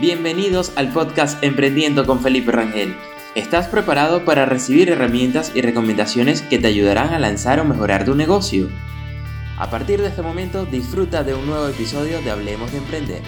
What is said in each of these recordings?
Bienvenidos al podcast Emprendiendo con Felipe Rangel. ¿Estás preparado para recibir herramientas y recomendaciones que te ayudarán a lanzar o mejorar tu negocio? A partir de este momento disfruta de un nuevo episodio de Hablemos de Emprender.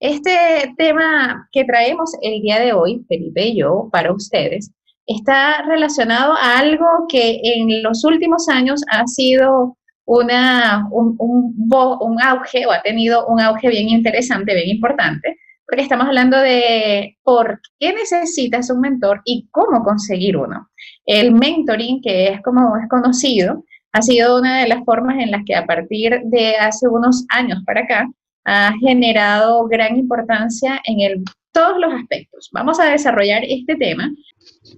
Este tema que traemos el día de hoy, Felipe y yo, para ustedes, está relacionado a algo que en los últimos años ha sido una, un, un, auge o ha tenido un auge bien interesante, bien importante, porque estamos hablando de por qué necesitas un mentor y cómo conseguir uno. El mentoring, que es como es conocido, ha sido una de las formas en las que a partir de hace unos años para acá ha generado gran importancia en el, todos los aspectos. Vamos a desarrollar este tema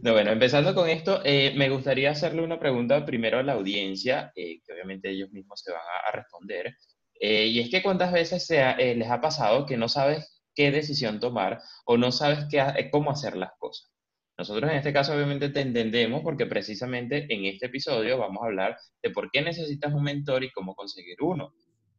bueno, empezando con esto, eh, me gustaría hacerle una pregunta primero a la audiencia, eh, que obviamente ellos mismos se van a, responder. Eh, y es que cuántas veces les ha pasado que no sabes qué decisión tomar o no sabes qué, cómo hacer las cosas. Nosotros en este caso obviamente te entendemos porque precisamente en este episodio vamos a hablar de por qué necesitas un mentor y cómo conseguir uno.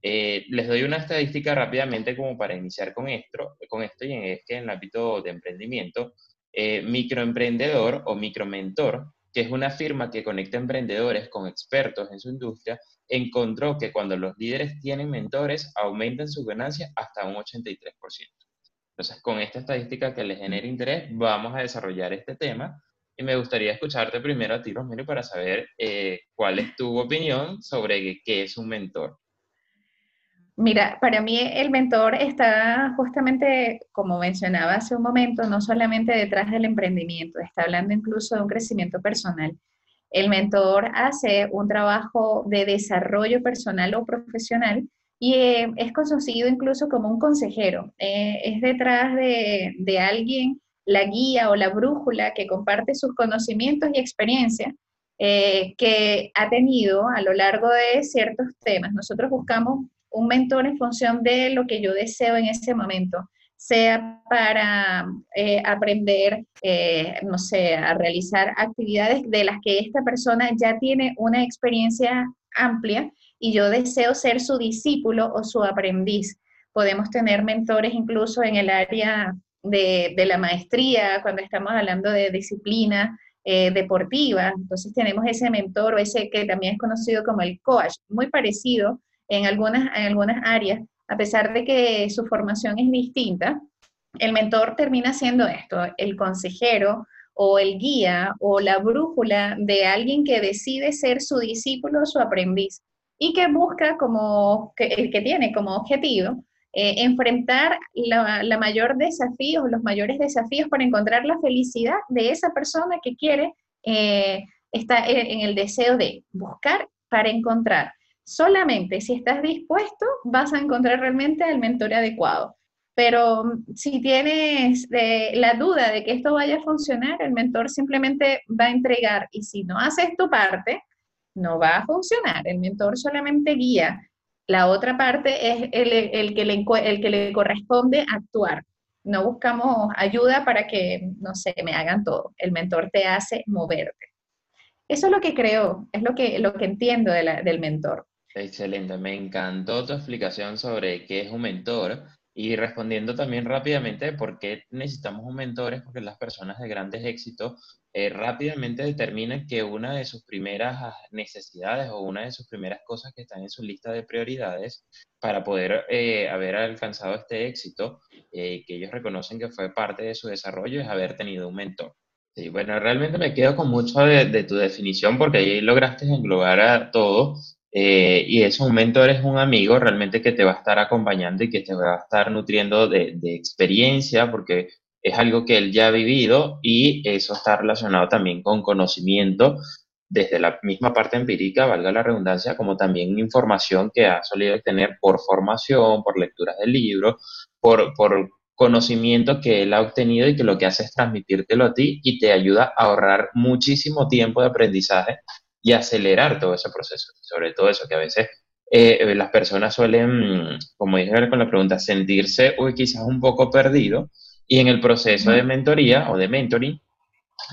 Les doy una estadística rápidamente como para iniciar con esto, con esto y es que en el ámbito de emprendimiento, eh, microemprendedor o micromentor, que es una firma que conecta emprendedores con expertos en su industria, encontró que cuando los líderes tienen mentores, aumentan sus ganancias hasta un 83%. Entonces, con esta estadística que les genera interés, vamos a desarrollar este tema. Y me gustaría escucharte primero a ti, Rosemary, para saber eh, cuál es tu opinión sobre qué es un mentor. Mira, para mí el mentor está justamente, como mencionaba hace un momento, no solamente detrás del emprendimiento, está hablando incluso de un crecimiento personal. El mentor hace un trabajo de desarrollo personal o profesional y eh, es conocido incluso como un consejero. Eh, es detrás de, de, alguien la guía o la brújula que comparte sus conocimientos y experiencia eh, que ha tenido a lo largo de ciertos temas. Nosotros buscamos un mentor en función de lo que yo deseo en ese momento, sea para eh, aprender, eh, no sé, a realizar actividades de las que esta persona ya tiene una experiencia amplia y yo deseo ser su discípulo o su aprendiz. Podemos tener mentores incluso en el área de, la maestría, cuando estamos hablando de disciplina eh, deportiva. Entonces tenemos ese mentor o ese que también es conocido como el coach, muy parecido en algunas, en algunas áreas, a pesar de que su formación es distinta, el mentor termina siendo esto, el consejero o el guía o la brújula de alguien que decide ser su discípulo o su aprendiz y que busca como, que, que tiene como objetivo eh, enfrentar la, mayor desafío, los mayores desafíos para encontrar la felicidad de esa persona que quiere, eh, está en el deseo de buscar para encontrar. Solamente si estás dispuesto, vas a encontrar realmente el mentor adecuado. Pero mm, si tienes eh, la duda de que esto vaya a funcionar, el mentor simplemente va a entregar. Y si no haces tu parte, no va a funcionar. El mentor solamente guía. La otra parte es el, que, le, el que le corresponde actuar. No buscamos ayuda para que, no sé, me hagan todo. El mentor te hace moverte. Eso es lo que creo, es lo que, lo que entiendo del mentor. Excelente, me encantó tu explicación sobre qué es un mentor y respondiendo también rápidamente por qué necesitamos un mentor es porque las personas de grandes éxitos eh, rápidamente determinan que una de sus primeras necesidades o una de sus primeras cosas que están en su lista de prioridades para poder eh, haber alcanzado este éxito, eh, que ellos reconocen que fue parte de su desarrollo, es haber tenido un mentor. Sí, bueno, realmente me quedo con mucho de, de tu definición porque ahí lograste englobar a todo eh, y es un mentor, es un amigo realmente que te va a estar acompañando y que te va a estar nutriendo de, experiencia, porque es algo que él ya ha vivido y eso está relacionado también con conocimiento desde la misma parte empírica, valga la redundancia, como también información que ha solido tener por formación, por lecturas del libro, por, por conocimiento que él ha obtenido y que lo que hace es transmitírtelo a ti y te ayuda a ahorrar muchísimo tiempo de aprendizaje y acelerar todo ese proceso. Sobre todo eso, que a veces eh, las personas suelen, como dije con la pregunta, sentirse uy, quizás un poco perdido y en el proceso de mentoría o de mentoring,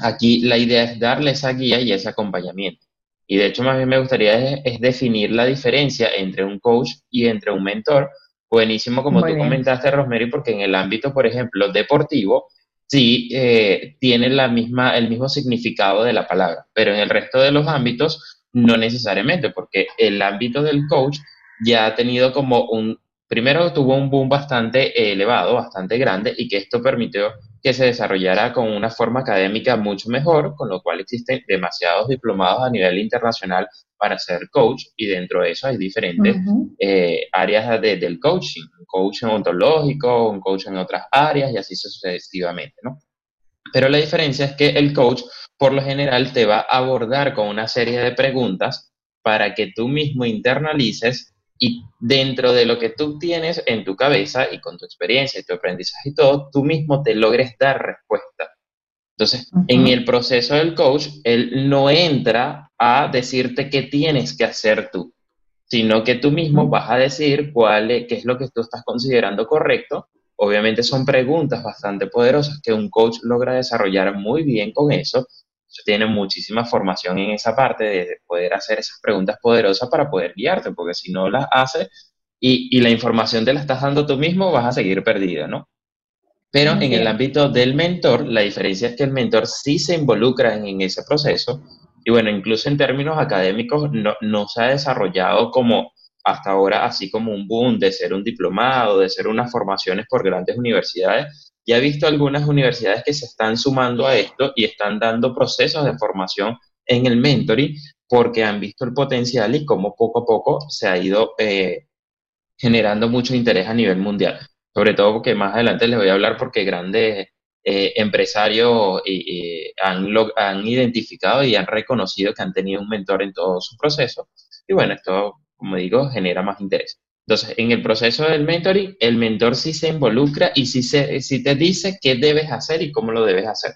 aquí la idea es darle esa guía y ese acompañamiento. Y de hecho, más bien me gustaría es, definir la diferencia entre un coach y entre un mentor, buenísimo como tú comentaste, Rosemary, porque en el ámbito, por ejemplo, deportivo, sí eh, tiene la misma, el mismo significado de la palabra, pero en el resto de los ámbitos no necesariamente, porque el ámbito del coach ya ha tenido como un, primero tuvo un boom bastante elevado, bastante grande, y que esto permitió que se desarrollara con una forma académica mucho mejor, con lo cual existen demasiados diplomados a nivel internacional para ser coach y dentro de eso hay diferentes eh, áreas del coaching, un coaching ontológico, un coach en otras áreas y así sucesivamente, ¿no? Pero la diferencia es que el coach por lo general te va a abordar con una serie de preguntas para que tú mismo internalices y dentro de lo que tú tienes en tu cabeza y con tu experiencia y tu aprendizaje y todo, tú mismo te logres dar respuesta. Entonces, en el proceso del coach, él no entra a decirte qué tienes que hacer tú, sino que tú mismo vas a decir cuál es, qué es lo que tú estás considerando correcto. Obviamente son preguntas bastante poderosas que un coach logra desarrollar muy bien con eso. Tiene muchísima formación en esa parte de poder hacer esas preguntas poderosas para poder guiarte, porque si no las haces y, y la información te la estás dando tú mismo, vas a seguir perdido, ¿no? Pero en el ámbito del mentor, la diferencia es que el mentor sí se involucra en, ese proceso y bueno, incluso en términos académicos no, no, se ha desarrollado como hasta ahora, así como un boom de ser un diplomado, de ser unas formaciones por grandes universidades. Ya he visto algunas universidades que se están sumando a esto y están dando procesos de formación en el mentoring porque han visto el potencial y cómo poco a poco se ha ido eh, generando mucho interés a nivel mundial sobre todo porque más adelante les voy a hablar porque grandes eh, empresarios han, han identificado y han reconocido que han tenido un mentor en todo su proceso. Y bueno, esto, como digo, genera más interés. Entonces, en el proceso del mentoring, el mentor sí se involucra y sí, te dice qué debes hacer y cómo lo debes hacer.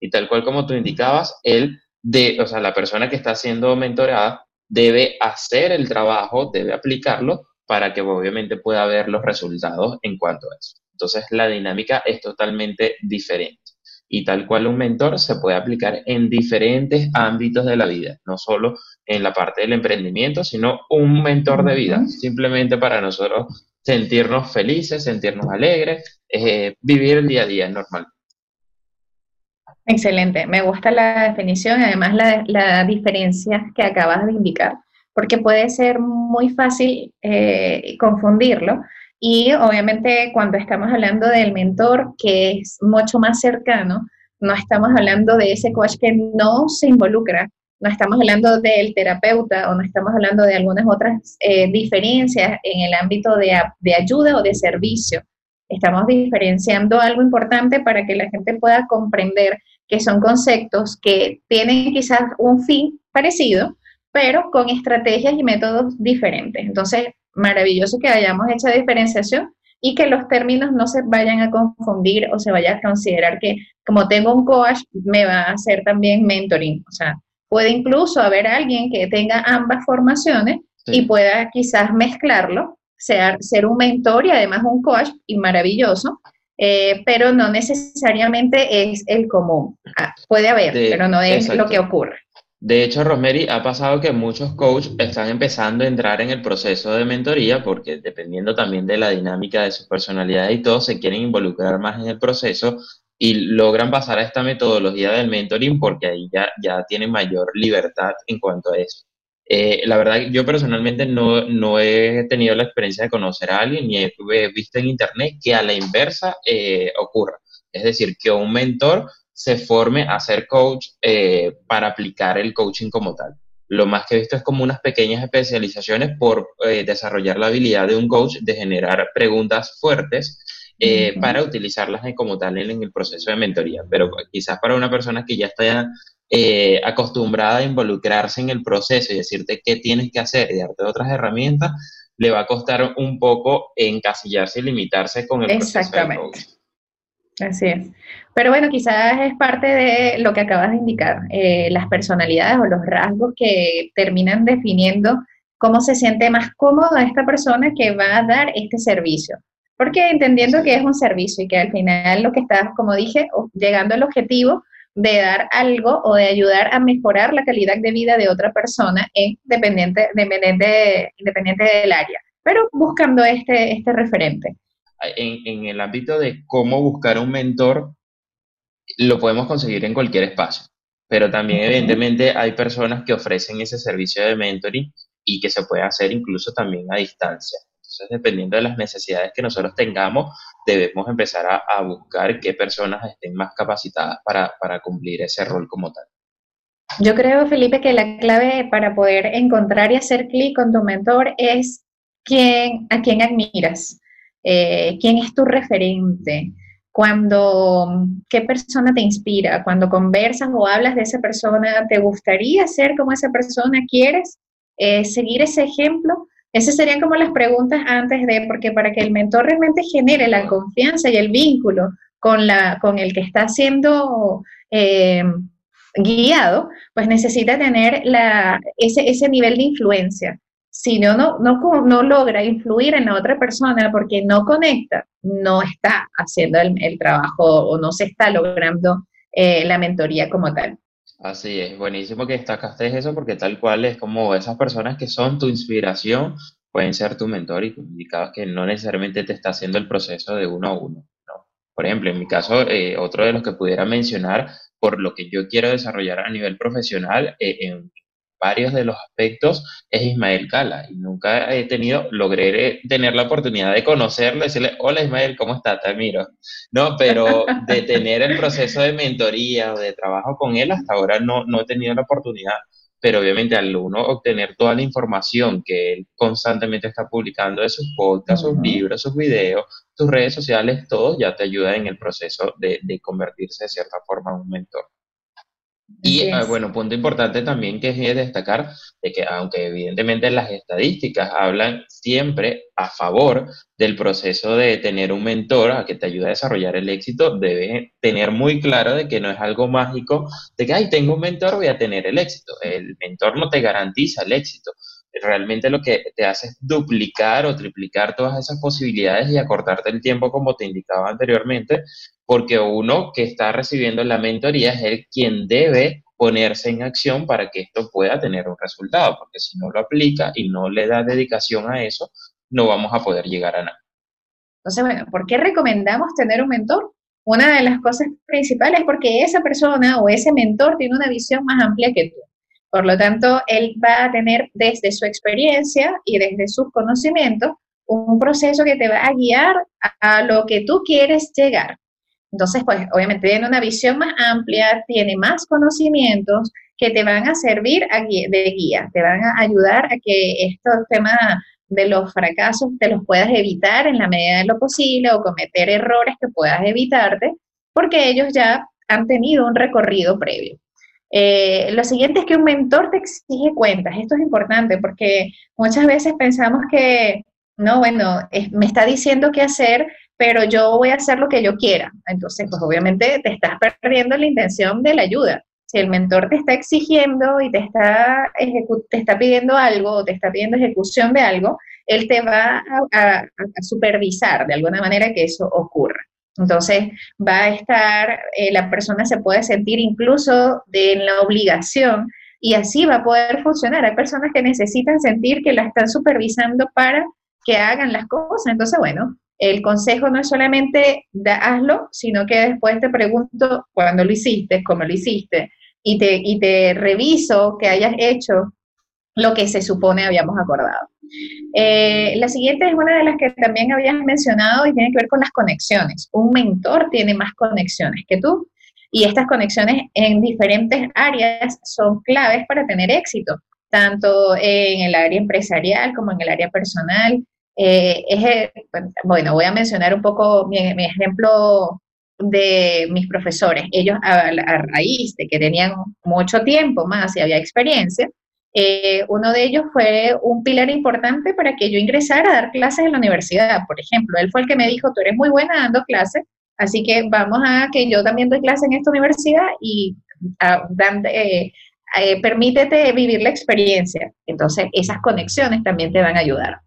Y tal cual como tú indicabas, él, de, o sea, la persona que está siendo mentorada debe hacer el trabajo, debe aplicarlo para que obviamente pueda ver los resultados en cuanto a eso. Entonces la dinámica es totalmente diferente y tal cual un mentor se puede aplicar en diferentes ámbitos de la vida, no solo en la parte del emprendimiento, sino un mentor de vida, simplemente para nosotros sentirnos felices, sentirnos alegres, eh, vivir el día a día normal. Excelente, me gusta la definición, además la, la diferencia que acabas de indicar porque puede ser muy fácil eh, confundirlo. Y obviamente cuando estamos hablando del mentor, que es mucho más cercano, no estamos hablando de ese coach que no se involucra, no estamos hablando del terapeuta o no estamos hablando de algunas otras eh, diferencias en el ámbito de, de ayuda o de servicio. Estamos diferenciando algo importante para que la gente pueda comprender que son conceptos que tienen quizás un fin parecido, pero con estrategias y métodos diferentes. Entonces, maravilloso que hayamos hecho diferenciación y que los términos no se vayan a confundir o se vaya a considerar que como tengo un coach, me va a hacer también mentoring. O sea, puede incluso haber alguien que tenga ambas formaciones y pueda quizás mezclarlo, ser, ser un mentor y además un coach, y maravilloso, eh, pero no necesariamente es el común. Ah, puede haber, pero no es lo que ocurre. De hecho, Rosemary, ha pasado que muchos coaches están empezando a entrar en el proceso de mentoría porque dependiendo también de la dinámica de su personalidad y todo, se quieren involucrar más en el proceso y logran pasar a esta metodología del mentoring porque ahí ya, ya tienen mayor libertad en cuanto a eso. Eh, la verdad, yo personalmente no, no, he tenido la experiencia de conocer a alguien ni he, visto en internet que a la inversa eh, ocurra. Es decir, que un mentor se forme a ser coach eh, para aplicar el coaching como tal. Lo más que he visto es como unas pequeñas especializaciones por eh, desarrollar la habilidad de un coach de generar preguntas fuertes eh, para utilizarlas como tal en, el proceso de mentoría. Pero quizás para una persona que ya está acostumbrada a involucrarse en el proceso y decirte qué tienes que hacer y darte otras herramientas, le va a costar un poco encasillarse y limitarse con el proceso de coach. Así es. Pero bueno, quizás es parte de lo que acabas de indicar, eh, las personalidades o los rasgos que terminan definiendo cómo se siente más cómoda esta persona que va a dar este servicio. Porque entendiendo que es un servicio y que al final lo que estás, como dije, llegando al objetivo de dar algo o de ayudar a mejorar la calidad de vida de otra persona en dependiente, dependiente, independiente del área pero buscando este, este referente. En, en el ámbito de cómo buscar un mentor, lo podemos conseguir en cualquier espacio, pero también evidentemente hay personas que ofrecen ese servicio de mentoring y que se puede hacer incluso también a distancia. Entonces, dependiendo de las necesidades que nosotros tengamos, debemos empezar a, buscar qué personas estén más capacitadas para, para cumplir ese rol como tal. Yo creo, Felipe, que la clave para poder encontrar y hacer clic con tu mentor es quién, a quién admiras, eh, quién es tu referente, cuando, qué persona te inspira, cuando conversas o hablas de esa persona, ¿te gustaría ser como esa persona? ¿Quieres eh, seguir ese ejemplo? Esas serían como las preguntas antes de, porque para que el mentor realmente genere la confianza y el vínculo con, la, con el que está siendo eh, guiado, pues necesita tener la, ese, ese nivel de influencia. Si no, no, no, logra influir en la otra persona porque no conecta, no está haciendo el, trabajo o no se está logrando eh, la mentoría como tal. Así es, buenísimo que destacaste eso porque tal cual es como esas personas que son tu inspiración pueden ser tu mentor y indicabas que no necesariamente te está haciendo el proceso de uno a uno. ¿no? Por ejemplo, en mi caso, eh, otro de los que pudiera mencionar por lo que yo quiero desarrollar a nivel profesional eh, en varios de los aspectos es Ismael Cala y nunca he tenido, logré tener la oportunidad de conocerlo, decirle, hola Ismael, ¿cómo estás? Te admiro. No, pero de tener el proceso de mentoría o de trabajo con él hasta ahora no, no he tenido la oportunidad, pero obviamente al uno obtener toda la información que él constantemente está publicando de sus podcasts, sus libros, sus videos, sus redes sociales, todo ya te ayuda en el proceso de, de convertirse de cierta forma en un mentor. Y ah, bueno, punto importante también que es destacar de que aunque evidentemente las estadísticas hablan siempre a favor del proceso de tener un mentor a que te ayude a desarrollar el éxito, debes tener muy claro de que no es algo mágico de que, ay, tengo un mentor, voy a tener el éxito. El mentor no te garantiza el éxito. Realmente lo que te hace es duplicar o triplicar todas esas posibilidades y acortarte el tiempo como te indicaba anteriormente porque uno que está recibiendo la mentoría es el quien debe ponerse en acción para que esto pueda tener un resultado, porque si no lo aplica y no le da dedicación a eso, no vamos a poder llegar a nada. Entonces, bueno, ¿por qué recomendamos tener un mentor? Una de las cosas principales es porque esa persona o ese mentor tiene una visión más amplia que tú. Por lo tanto, él va a tener desde su experiencia y desde sus conocimientos un proceso que te va a guiar a, lo que tú quieres llegar. Entonces, pues obviamente tiene una visión más amplia, tiene más conocimientos que te van a servir de guía, te van a ayudar a que estos temas de los fracasos te los puedas evitar en la medida de lo posible o cometer errores que puedas evitarte, porque ellos ya han tenido un recorrido previo. Eh, lo siguiente es que un mentor te exige cuentas. Esto es importante porque muchas veces pensamos que, no, bueno, me está diciendo qué hacer, pero yo voy a hacer lo que yo quiera. Entonces, pues obviamente te estás perdiendo la intención de la ayuda. Si el mentor te está exigiendo y te está, te está pidiendo algo o te está pidiendo ejecución de algo, él te va a, supervisar de alguna manera que eso ocurra. Entonces, va a estar, eh, la persona se puede sentir incluso de, la obligación y así va a poder funcionar. Hay personas que necesitan sentir que la están supervisando para que hagan las cosas. Entonces, bueno, el consejo no es solamente hazlo, sino que después te pregunto cuándo lo hiciste, cómo lo hiciste, y te, y te reviso que hayas hecho lo que se supone habíamos acordado. Eh, la siguiente es una de las que también habías mencionado y tiene que ver con las conexiones. Un mentor tiene más conexiones que tú y estas conexiones en diferentes áreas son claves para tener éxito, tanto en el área empresarial como en el área personal, eh, es, bueno, voy a mencionar un poco mi, ejemplo de mis profesores. Ellos, a, raíz de que tenían mucho tiempo más y había experiencia, eh, uno de ellos fue un pilar importante para que yo ingresara a dar clases en la universidad. Por ejemplo, él fue el que me dijo, tú eres muy buena dando clases, así que vamos a que yo también doy clases en esta universidad y eh, permítete vivir la experiencia. Entonces, esas conexiones también te van a ayudar.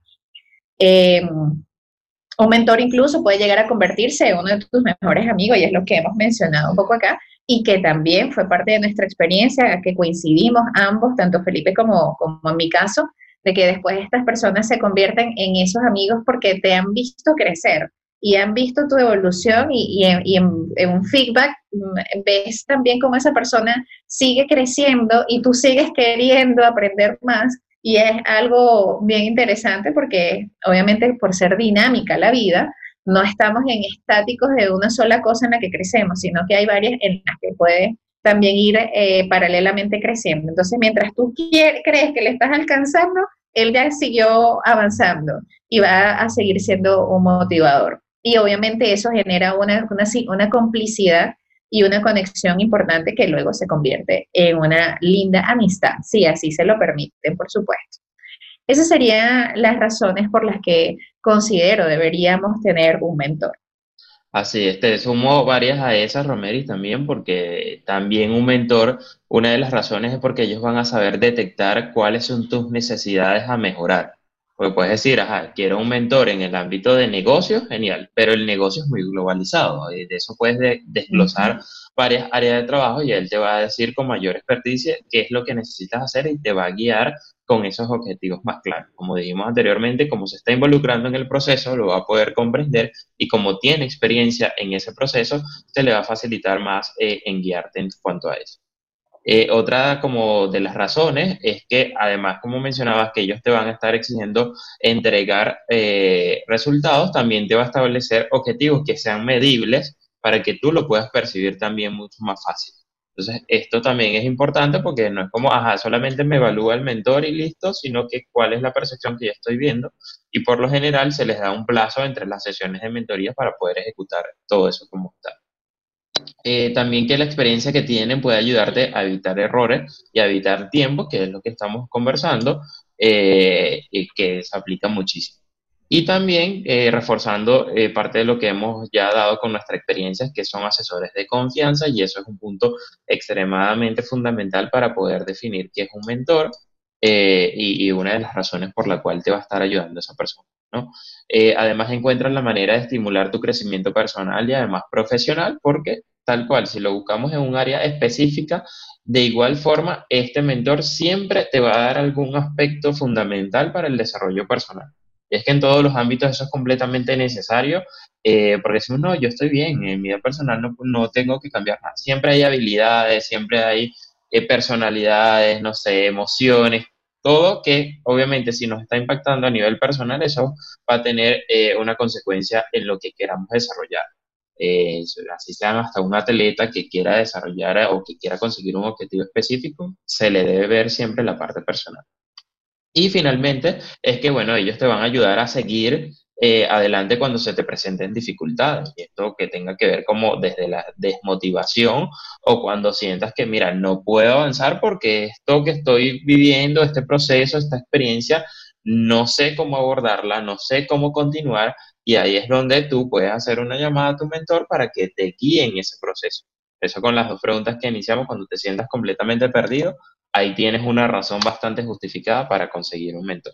Eh, un mentor incluso puede llegar a convertirse en uno de tus mejores amigos, y es lo que hemos mencionado un poco acá, y que también fue parte de nuestra experiencia, que coincidimos ambos, tanto Felipe como, como en mi caso, de que después estas personas se convierten en esos amigos porque te han visto crecer y han visto tu evolución y, en, un feedback mm, ves también cómo esa persona sigue creciendo y tú sigues queriendo aprender más y es algo bien interesante porque obviamente por ser dinámica la vida, no estamos en estáticos de una sola cosa en la que crecemos, sino que hay varias en las que puede también ir eh, paralelamente creciendo. Entonces, mientras tú crees que le estás alcanzando, él ya siguió avanzando y va a seguir siendo un motivador. Y obviamente eso genera una, una, una complicidad y una conexión importante que luego se convierte en una linda amistad, si así se lo permiten, por supuesto. Esas serían las razones por las que considero deberíamos tener un mentor. Así es, te sumo varias a esas, Romeri, también, porque también un mentor, una de las razones es porque ellos van a saber detectar cuáles son tus necesidades a mejorar. Porque puedes decir, ajá, quiero un mentor en el ámbito de negocio, genial, pero el negocio es muy globalizado. Y de eso puedes desglosar varias áreas de trabajo y él te va a decir con mayor experticia qué es lo que necesitas hacer y te va a guiar con esos objetivos más claros. Como dijimos anteriormente, como se está involucrando en el proceso, lo va a poder comprender y como tiene experiencia en ese proceso, se le va a facilitar más eh, en guiarte en cuanto a eso. Eh, otra como de las razones es que además, como mencionabas, que ellos te van a estar exigiendo entregar eh, resultados, también te va a establecer objetivos que sean medibles para que tú lo puedas percibir también mucho más fácil. Entonces, esto también es importante porque no es como, ajá, solamente me evalúa el mentor y listo, sino que cuál es la percepción que yo estoy viendo. Y por lo general se les da un plazo entre las sesiones de mentoría para poder ejecutar todo eso como está. Eh, también que la experiencia que tienen puede ayudarte a evitar errores y a evitar tiempo, que es lo que estamos conversando, eh, y que se aplica muchísimo. Y también eh, reforzando parte de lo que hemos ya dado con nuestra experiencia, que son asesores de confianza, y eso es un punto extremadamente fundamental para poder definir qué es un mentor y, y, una de las razones por la cual te va a estar ayudando esa persona. ¿No? además encuentras la manera de estimular tu crecimiento personal y además profesional porque tal cual, si lo buscamos en un área específica, de igual forma, este mentor siempre te va a dar algún aspecto fundamental para el desarrollo personal. Y es que en todos los ámbitos eso es completamente necesario, eh, porque decimos, no, yo estoy bien, en mi vida personal no, no tengo que cambiar nada. Siempre hay habilidades, siempre hay eh, personalidades, no sé, emociones, todo que obviamente si nos está impactando a nivel personal, eso va a tener eh, una consecuencia en lo que queramos desarrollar eh, así sean hasta un atleta que quiera desarrollar o que quiera conseguir un objetivo específico, se le debe ver siempre la parte personal. Y finalmente es que, bueno, ellos te van a ayudar a seguir eh, adelante cuando se te presenten dificultades. Y esto que tenga que ver como desde la desmotivación o cuando sientas que, mira, no puedo avanzar porque esto que estoy viviendo, este proceso, esta experiencia, no sé cómo abordarla, no sé cómo continuar y ahí es donde tú puedes hacer una llamada a tu mentor para que te guíe en ese proceso. Eso con las dos preguntas que iniciamos, cuando te sientas completamente perdido, ahí tienes una razón bastante justificada para conseguir un mentor.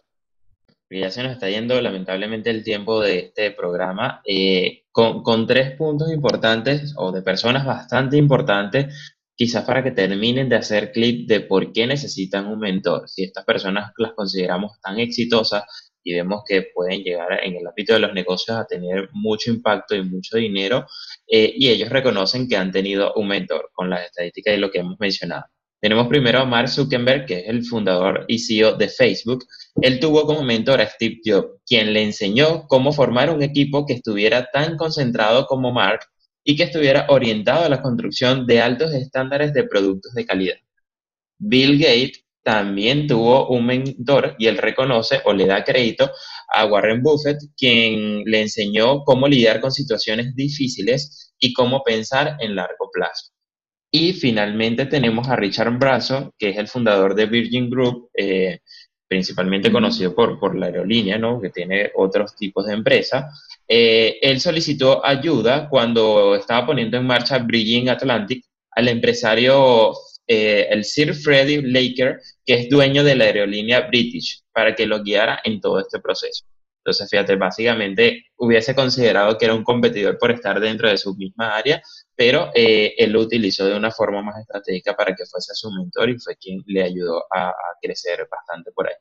Ya se nos está yendo lamentablemente el tiempo de este programa eh, con, con tres puntos importantes o de personas bastante importantes quizás para que terminen de hacer clip de por qué necesitan un mentor. Si estas personas las consideramos tan exitosas y vemos que pueden llegar en el ámbito de los negocios a tener mucho impacto y mucho dinero, eh, y ellos reconocen que han tenido un mentor con las estadísticas y lo que hemos mencionado. Tenemos primero a Mark Zuckerberg, que es el fundador y CEO de Facebook. Él tuvo como mentor a Steve Jobs, quien le enseñó cómo formar un equipo que estuviera tan concentrado como Mark y que estuviera orientado a la construcción de altos estándares de productos de calidad. Bill Gates también tuvo un mentor y él reconoce o le da crédito a Warren Buffett, quien le enseñó cómo lidiar con situaciones difíciles y cómo pensar en largo plazo. Y finalmente tenemos a Richard Branson, que es el fundador de Virgin Group, eh, principalmente conocido por, por la aerolínea, ¿no? que tiene otros tipos de empresas. Eh, él solicitó ayuda cuando estaba poniendo en marcha Virgin Atlantic al empresario eh, el Sir Freddie Laker, que es dueño de la aerolínea British, para que lo guiara en todo este proceso. Entonces, fíjate, básicamente hubiese considerado que era un competidor por estar dentro de su misma área, pero eh, él lo utilizó de una forma más estratégica para que fuese su mentor y fue quien le ayudó a, crecer bastante por ahí.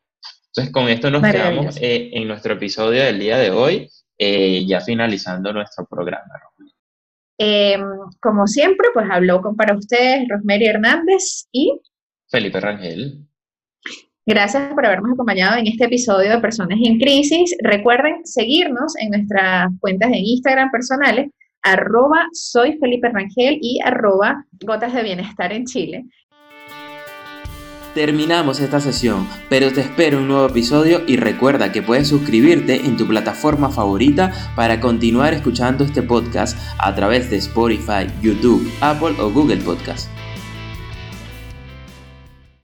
Entonces, con esto nos quedamos eh, en nuestro episodio del día de hoy, eh, ya finalizando nuestro programa. Em, como siempre, pues habló con para ustedes Rosemary Hernández y Felipe Rangel. Gracias por habernos acompañado en este episodio de Personas en Crisis. Recuerden seguirnos en nuestras cuentas de Instagram personales, arroba soy Felipe Rangel y arroba gotas de bienestar en Chile. Terminamos esta sesión, pero te espero un nuevo episodio y recuerda que puedes suscribirte en tu plataforma favorita para continuar escuchando este podcast a través de Spotify, YouTube, Apple o Google Podcast.